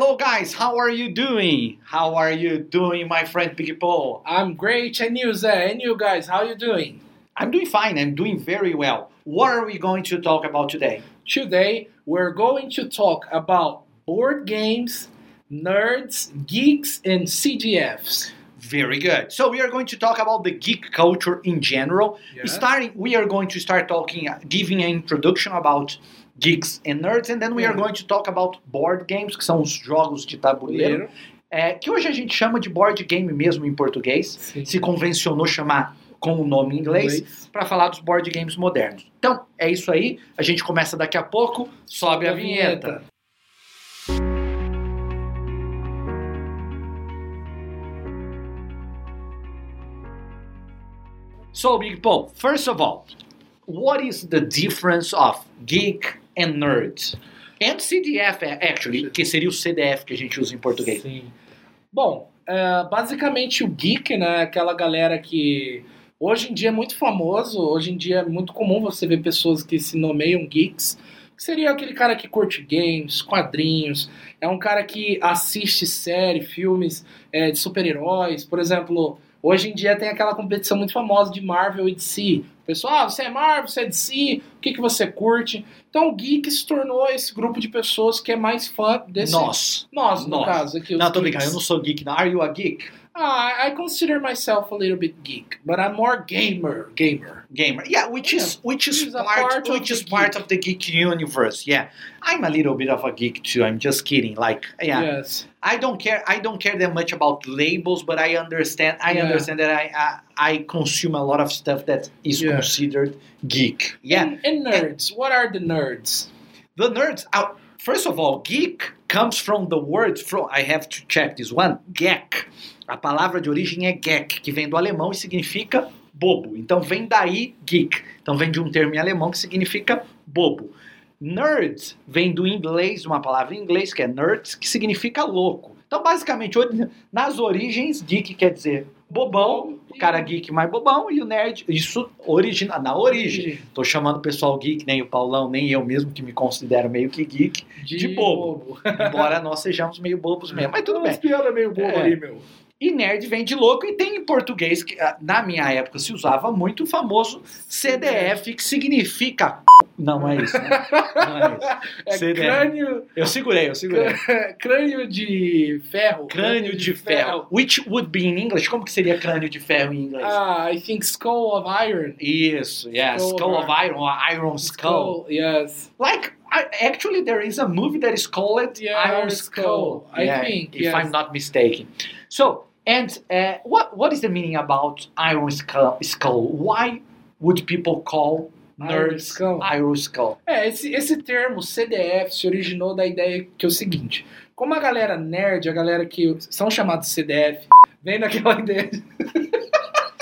Hello, guys. How are you doing? How are you doing, my friend Big Paul? I'm great, and you, Zé? And you guys, how are you doing? I'm doing fine. I'm doing very well. What are we going to talk about today? Today, we're going to talk about board games, nerds, geeks, and CGFs. Very good. So we are going to talk about the geek culture in general. Yeah. Starting, we are going to start talking, giving an introduction about geeks and nerds, and then we are Uhum. going to talk about board games, que são os jogos de tabuleiro, é, que hoje a gente chama de board game mesmo em português. Sim. Se convencionou chamar com o nome em inglês. para falar dos board games modernos. Então, é isso aí. A gente começa daqui a pouco. Sobe a vinheta. So, Big Paul, first of all, what is the difference of geek and nerd? And CDF, actually, que seria o CDF que a gente usa em português. Sim. Bom, é, basicamente o geek, né? Aquela galera que hoje em dia é muito famoso, hoje em dia é muito comum você ver pessoas que se nomeiam geeks. Que seria aquele cara que curte games, quadrinhos, é um cara que assiste série, filmes é, de super-heróis. Por exemplo, hoje em dia tem aquela competição muito famosa de Marvel e DC. Pessoal, ah, você é Marvel, você é DC, o que, que você curte? Então o geek se tornou esse grupo de pessoas que é mais fã desse. Nós. Nós, no Nós. caso. Aqui, Não, tô brincando, eu não sou geek. Não. Are you a geek? Ah, I consider myself a little bit geek, but I'm more gamer. Gamer. gamer. Yeah, which is which is Which is a part, part of which the is part of the geek universe. Yeah, I'm a little bit of a geek too. I'm just kidding. Like, yeah, Yes. I don't care. I don't care that much about labels, but I understand. I Yeah. understand that I, I I consume a lot of stuff that is Yeah. considered geek. Yeah, And, and nerds. What are the nerds? the nerds. Uh, first of all, geek comes from the word from. I have to check this one. Geck. A palavra de origem é geck, que vem do alemão e significa bobo. Então vem daí geek. Então vem de um termo em alemão que significa bobo. Nerd vem do inglês, uma palavra em inglês que é nerds, que significa louco. Então basicamente nas origens geek quer dizer bobão, o cara geek mais bobão e o nerd, isso origina na origem. Tô chamando o pessoal geek, nem o Paulão, nem eu mesmo que me considero meio que geek, de bobo. embora nós sejamos meio bobos mesmo, mas tudo bem. Umas piadas meio bobo É. aí, meu. E nerd vem de louco e tem em português, que ah, na minha época se usava muito o famoso CDF, que significa. Não, não é isso, né? Não é isso. É CDF. crânio, Eu segurei, eu segurei. crânio de ferro. Crânio de ferro. Which would be in English? Como que seria crânio de ferro em inglês? Ah, I think skull of iron. Isso, yeah. Skull Skull of Iron, or Iron Skull. yes. Like, actually, there is a movie that is called Yeah, Iron Skull. Skull. I think, if yes. I'm not mistaken. So, and uh, what what is the meaning about Iron Skull? skull? Why would people call Iron nerds Skull. Iron Skull? É, esse, esse termo CDF se originou da ideia que é o seguinte: como a galera nerd, a galera que são chamados CDF, vem daquela ideia de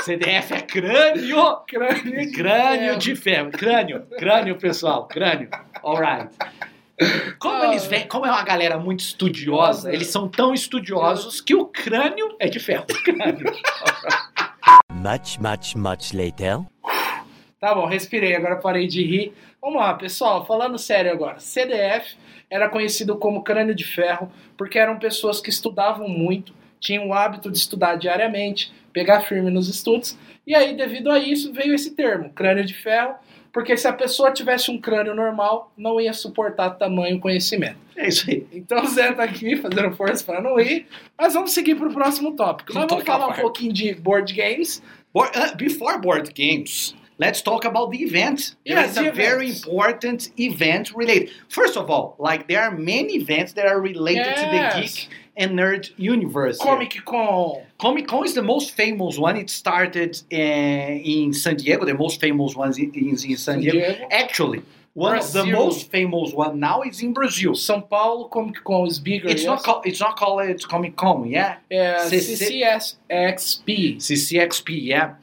CDF é crânio, crânio de crânio ferro. de ferro, crânio, crânio pessoal, crânio. Alright. Como eles vêm, como é uma galera muito estudiosa, eles são tão estudiosos que o crânio é de ferro. Crânio. Much, much, much later. Tá bom, respirei, agora parei de rir. Vamos lá, pessoal, falando sério agora. CDF era conhecido como crânio de ferro porque eram pessoas que estudavam muito, tinham o hábito de estudar diariamente, pegar firme nos estudos, e aí, devido a isso, veio esse termo, crânio de ferro, porque se a pessoa tivesse um crânio normal, não ia suportar tamanho conhecimento. É isso aí. Então o Zé tá aqui fazendo força para não ir, mas vamos seguir para o próximo tópico. Nós vamos falar um pouquinho de board games. Board, uh, before board games, let's talk about the event. There Yes, is a the very important event related. First of all, like there are many events that are related to the Yes. geek and nerd universe. Comic Con. Comic Con is the most famous one. It started uh, in San Diego. The most famous one is in, in San Diego. Diego. Actually, one of the most famous one now is in Brazil. São Paulo Comic Con is bigger. It's not called. It's not called Comic Con. Yeah. É, CC CCSXP. CCXP. Yeah.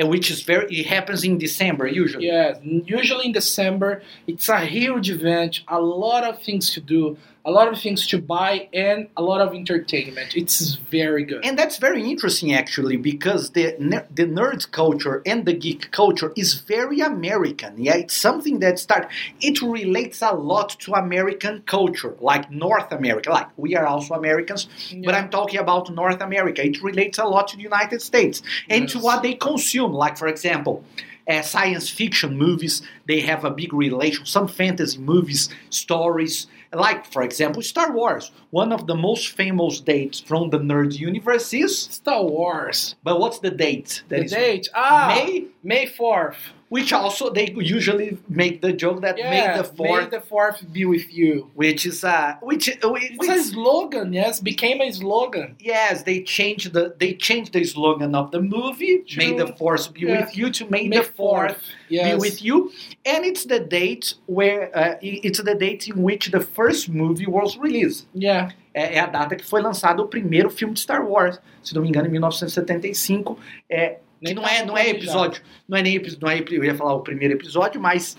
And which is very. It happens in December usually. Yeah, usually in December. It's a huge event, a lot of things to do, a lot of things to buy, and a lot of entertainment. It's very good. And that's very interesting, actually, because the ner- the nerd culture and the geek culture is very American. Yeah, it's something that start. It relates a lot to American culture, like North America. Like we are also Americans, but I'm talking about North America. It relates a lot to the United States and to what they consume. Like, for example. Uh, science fiction movies, they have a big relation. Some fantasy movies, stories, like for example, Star Wars. One of the most famous dates from the nerd universe is Star Wars. but what's the date? That the is date? Ah, May, May 4th. Which also they usually make the joke that Yeah, the fourth, May the 4th be with you. which is uh, which, uh, which It's a slogan, yes, became a slogan. yes, they changed the they changed the slogan of the movie. True. May the force be Yeah. with you to May, May the fourth yes. be with you, and it's the date where uh, it's the date in which the first movie was released. Yeah, é a data que foi lançado o primeiro filme de Star Wars, se não me engano, em 1975. É, que Nem não tava é, não é episódio, não é nem não é, eu ia falar o primeiro episódio, mas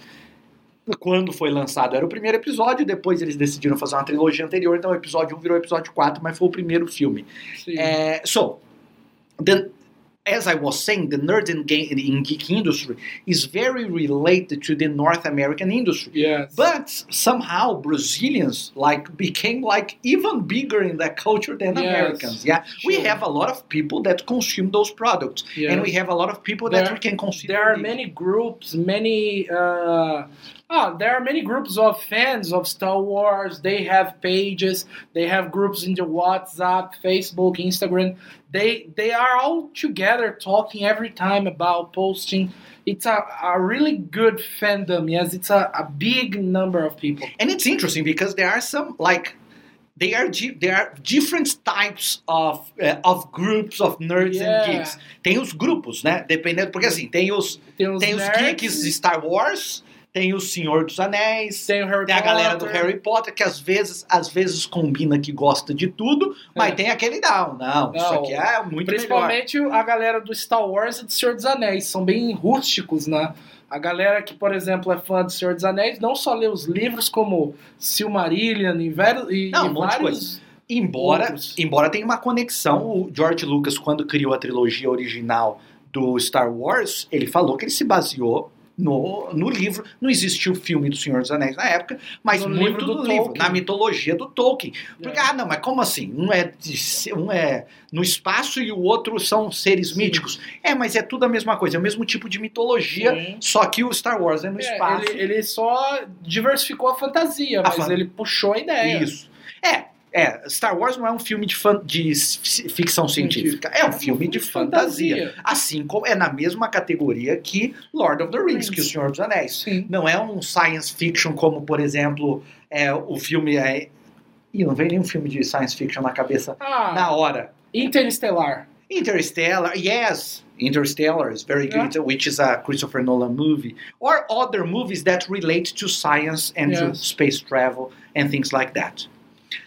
quando foi lançado era o primeiro episódio, depois eles decidiram fazer uma trilogia anterior, então o episódio 1 virou episódio 4, mas foi o primeiro filme. Sim. Uh, so, the, as I was saying, the nerd ga- in geek industry is very related to the North American industry. yes. But somehow Brazilians like became like even bigger in that culture than Yes. Americans. Yeah, we have a lot of people that consume those products, Yes. and we have a lot of people that we can consider. there are many groups, many. Uh, ah, there are many groups of fans of Star Wars. They have pages. They have groups in the WhatsApp, Facebook, Instagram. They they are all together talking every time about posting. It's a, a really good fandom. Yes, it's a, a big number of people. and it's interesting because there are some like. They are there are different types of uh, of groups of nerds Yeah. and geeks. Tem os grupos, né? Dependendo, porque assim tem os Tem os, tem os geeks de Star Wars, tem o Senhor dos Anéis, tem o Harry Tem a galera do. Harry Potter que às vezes, às vezes combina que gosta de tudo, mas É. tem aquele não, não, isso Não, aqui é muito melhor. Principalmente a galera do Star Wars e do Senhor dos Anéis. São bem rústicos, né? A galera que, por exemplo, é fã do Senhor dos Anéis não só lê os livros como Silmarillion e, e, Não, e um monte de vários... Embora, Outros. embora tenha uma conexão, o George Lucas quando criou a trilogia original do Star Wars, ele falou que ele se baseou no, no livro. Não existiu o filme do Senhor dos Anéis na época, mas No muito livro do do livro, na mitologia do Tolkien. Porque, É. ah, não, mas como assim? Um é, de- um é no espaço e o outro são seres Sim. míticos. É, mas é tudo a mesma coisa, é o mesmo tipo de mitologia, Sim. só que o Star Wars é no É, espaço. ele, ele só diversificou a fantasia, A mas fan- ele puxou a ideia. Isso. É, é, Star Wars não é um filme de, fan- de ficção científica, é um filme de fantasia. Assim como é na mesma categoria que Lord of the Rings, que o Senhor dos Anéis. Sim. Não é um science fiction como, por exemplo, é, o filme é. Ih, não vem nenhum filme de science fiction na cabeça Ah, na hora. Interestelar. Interstellar, yes, Interstellar is very Yeah. good, which is a Christopher Nolan movie, or other movies that relate to science and to Yes. space travel and things like that.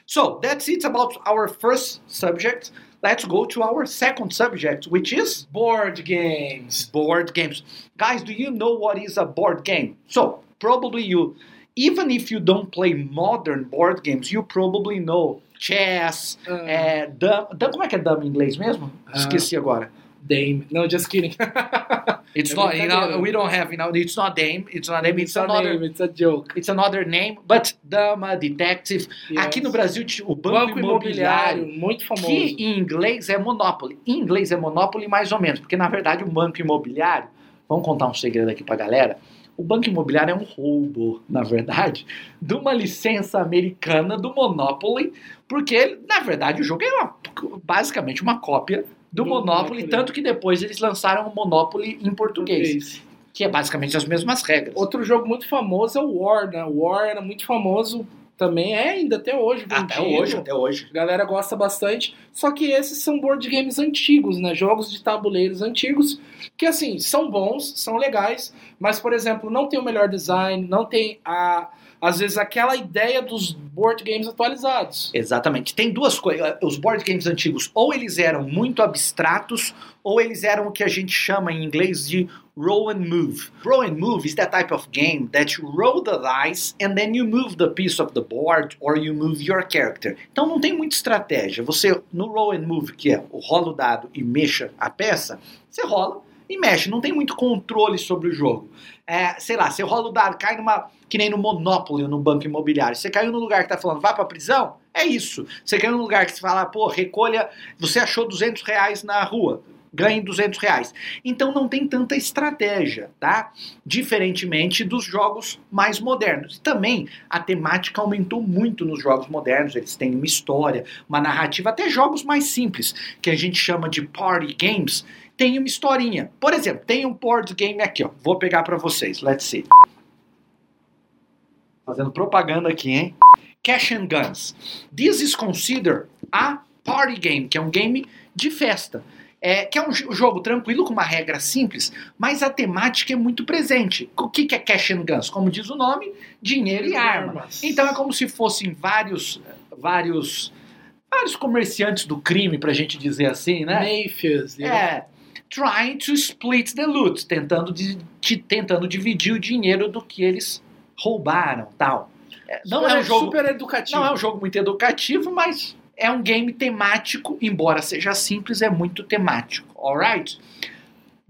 So that's it about our first subject. Let's go to our second subject, which is Board games. board games. Guys, do you know what is a board game? So, probably you, even if you don't play modern board games, you probably know chess, Ah, é, dama, como é que é dama em inglês mesmo? Ah. Esqueci agora. Dame. No, just kidding. It's É not, you know, we don't have, you know, it's not dame, it's not dame, it's, it's another, name, it's a joke. it's another name, but dama, detective. Aqui no Yes. Brasil, t- o Banco, Banco Imobiliário, Imobiliário, muito famoso. que em inglês é Monopoly. Em inglês é Monopoly mais ou menos, porque na verdade o Banco Imobiliário, vamos contar um segredo aqui pra galera, o Banco Imobiliário é um roubo, na verdade, de uma licença americana do Monopoly, porque na verdade o jogo é uma- basicamente uma cópia do, Monopoly, tanto que depois eles lançaram o Monopoly em português, que é basicamente as mesmas regras. Outro jogo muito famoso é o War, né? O War era muito famoso também, é ainda até hoje. Até hoje, até hoje. A galera gosta bastante. Só que esses são board games antigos, né? Jogos de tabuleiros antigos. Que, assim, são bons, são legais. Mas, por exemplo, não tem o melhor design, não tem a, às vezes, aquela ideia dos board games atualizados. Exatamente. Tem duas coisas. Os board games antigos, ou eles eram muito abstratos, ou eles eram o que a gente chama em inglês de roll and move. Roll and move is that type of game that you roll the dice and then you move the piece of the board or you move your character. Então não tem muita estratégia. Você, no roll and move, que é o rola o dado e mexa a peça, você rola e mexe. Não tem muito controle sobre o jogo. É, sei lá, você rola o dado, cai numa. que nem no Monopoly no banco imobiliário. Você caiu no lugar que tá falando, vai pra prisão? É isso. Você caiu no lugar que você fala, pô, recolha. Você achou 200 reais na rua. Ganhe 200 reais. Então não tem tanta estratégia, tá? Diferentemente dos jogos mais modernos. Também a temática aumentou muito nos jogos modernos. Eles têm uma história, uma narrativa, até jogos mais simples, que a gente chama de party games tem uma historinha. Por exemplo, tem um board game aqui, ó. Vou pegar para vocês. Let's see. Fazendo propaganda aqui, hein? Cash and Guns. This is considered a party game, que é um game de festa. É, que é um jogo tranquilo, com uma regra simples, mas a temática é muito presente. O que, que é Cash and Guns? Como diz o nome, dinheiro e arma. Então é como se fossem vários, vários, vários comerciantes do crime, pra gente dizer assim, né? Mafias. É, trying to split the loot, tentando, de, de, tentando dividir o dinheiro do que eles roubaram, tal. Não super, é um jogo super educativo. Não é um jogo muito educativo, mas é um game temático, embora seja simples, é muito temático. Alright?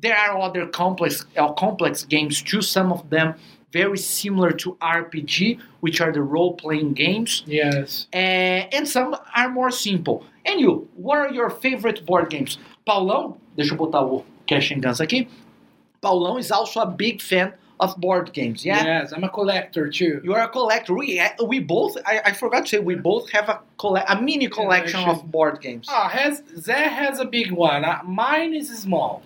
There are other complex, uh, complex games too, some of them very similar to RPG, which are the role-playing games. Yes. Uh, and some are more simple. And you, what are your favorite board games? Paulão, deixa eu botar o Cash and Guns aqui. Paulão is also a big fan of board games, yeah? Yes, I'm a collector too. You are a collector. We we both. I, I forgot to say we both have a colle- a mini collection Yeah, of board games. Ah, has Zé has a big one. Uh, mine is small.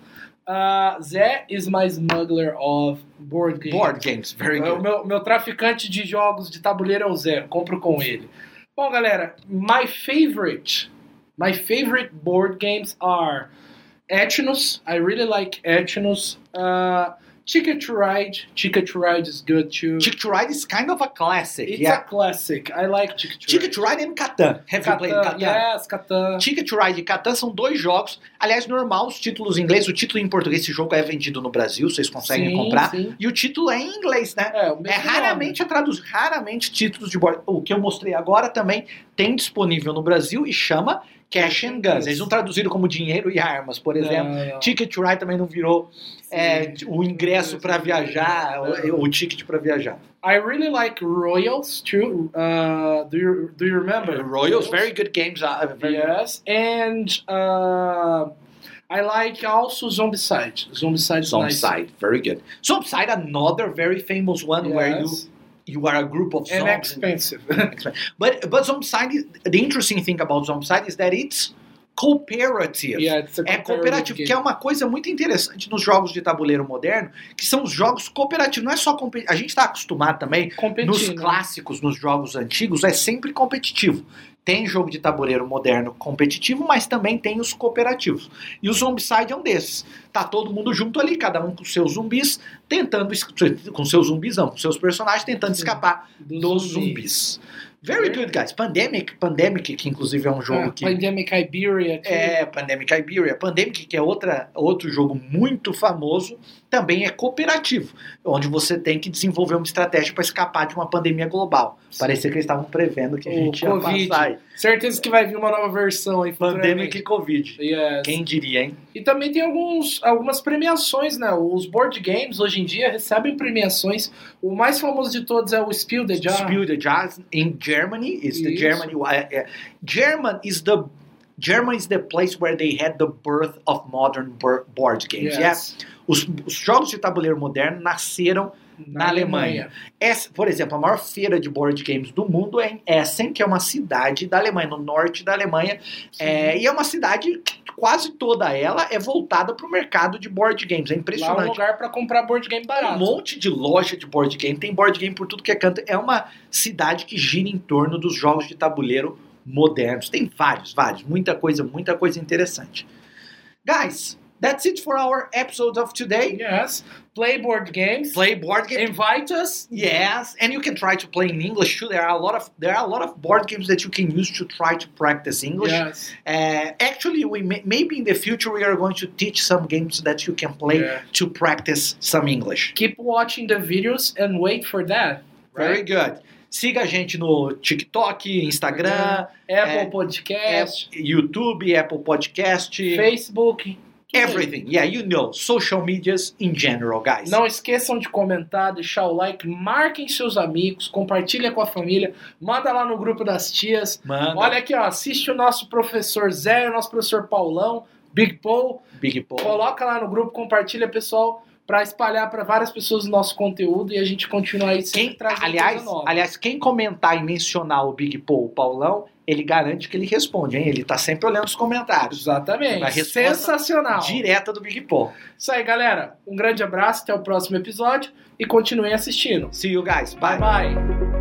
Uh, Zé is my smuggler of board games. Board games, very O good. meu, meu traficante de jogos de tabuleiro é o Zé. Eu compro com ele. Bom, galera, my favorite, my favorite board games are Etnos. I really like Etnos. Uh, Ticket to Ride. Ticket to Ride is good too. Ticket to Ride is kind of a classic. It's yeah. a classic. I like Ticket to Ticket to Ride and Catan. Have you played Catan, Catan? yes, Catan. Ticket to Ride e Catan são dois jogos. Aliás, normal, os títulos em inglês, o título em português, esse jogo é vendido no Brasil, vocês conseguem Sim, comprar. sim. E o título é em inglês, né? É, o mesmo É raramente é traduzido, raramente títulos de board. O que eu mostrei agora também tem disponível no Brasil e chama Cash and Guns. Eles não traduziram como dinheiro e armas, por exemplo. Não, não. Ticket to Ride também não virou é, o ingresso para viajar, o, o ticket para viajar. I really like Royals too. Uh, do you do you remember Royals, very good games. Uh, very Yes, and uh, I like also Zombicide. Zombicide is nice. Zombicide, very good. Zombicide, another very famous one where you Yes. You are a group of and zombies. expensive. But but Zombicide, the interesting thing about Zombicide is that it's cooperative. yeah, it's a É cooperativo, game. que é uma coisa muito interessante nos jogos de tabuleiro moderno, que são os jogos cooperativos. Não é só competitivo. A gente está acostumado também Competindo. nos clássicos, nos jogos antigos, é sempre competitivo. Tem jogo de tabuleiro moderno competitivo, mas também tem os cooperativos. E o Zombicide é um desses. Tá todo mundo junto ali, cada um com seus zumbis, tentando. Com seus zumbis, não, com seus personagens, tentando escapar Dos dos zumbis. zumbis. Very good, guys. Pandemic, Pandemic, que inclusive é um jogo Ah, que. Pandemic Iberia. too. É, Pandemic Iberia. Pandemic, que é outra, outro jogo muito famoso, também é cooperativo, onde você tem que desenvolver uma estratégia para escapar de uma pandemia global. Parecia que eles estavam prevendo que a O gente ia Covid. passar. Certeza que vai vir uma nova versão aí. Pandemic e Covid. Yes. Quem diria, hein? E também tem alguns, algumas premiações, né? Os board games hoje em dia recebem premiações. O mais famoso de todos é o Spiel the Jar. Spiel the Jazz in Germany is the. Germany. Uh, uh, German is the German is the place where they had the birth of modern board games. Yeah? Yes. Os, os jogos de tabuleiro moderno nasceram Na Alemanha. Essa, por exemplo, a maior feira de board games do mundo é em Essen, que é uma cidade da Alemanha, no norte da Alemanha. É, e é uma cidade que quase toda ela é voltada para o mercado de board games. É Lá é um impressionante. lugar pra comprar board game Um barato. monte de loja de board game, tem board game por tudo que é canto. É uma cidade que gira em torno dos jogos de tabuleiro modernos. Tem vários, vários. Muita coisa, muita coisa interessante. Guys, That's it for our episode of today. Yes. Play board games. Play board games. Invite us. Yes, and you can try to play in English too. There are a lot of there are a lot of board games that you can use to try to practice English. Yes. Uh, actually, we may, maybe in the future we are going to teach some games that you can play Yeah. to practice some English. Keep watching the videos and wait for that. Very Right? good. Siga a gente no TikTok, Instagram, Apple É, Podcast, YouTube, Apple Podcast, Facebook. everything. Yeah, you know, social medias in general, guys. Não esqueçam de comentar, deixar o like, marquem seus amigos, compartilha com a família, manda lá no grupo das tias. Manda. Olha aqui, ó, assiste o nosso professor Zé, o nosso professor Paulão, Big Paul. Big Paul. Coloca lá no grupo, compartilha, pessoal, para espalhar para várias pessoas o nosso conteúdo e a gente continua aí sempre Quem, trazendo aliás, aliás, quem comentar e mencionar o Big Paul, o Paulão, ele garante que ele responde, hein? Ele tá sempre olhando os comentários. Exatamente. Sensacional. Direta do Big Paul. Isso aí, galera. Um grande abraço, até o próximo episódio e continuem assistindo. See you guys. Bye. bye.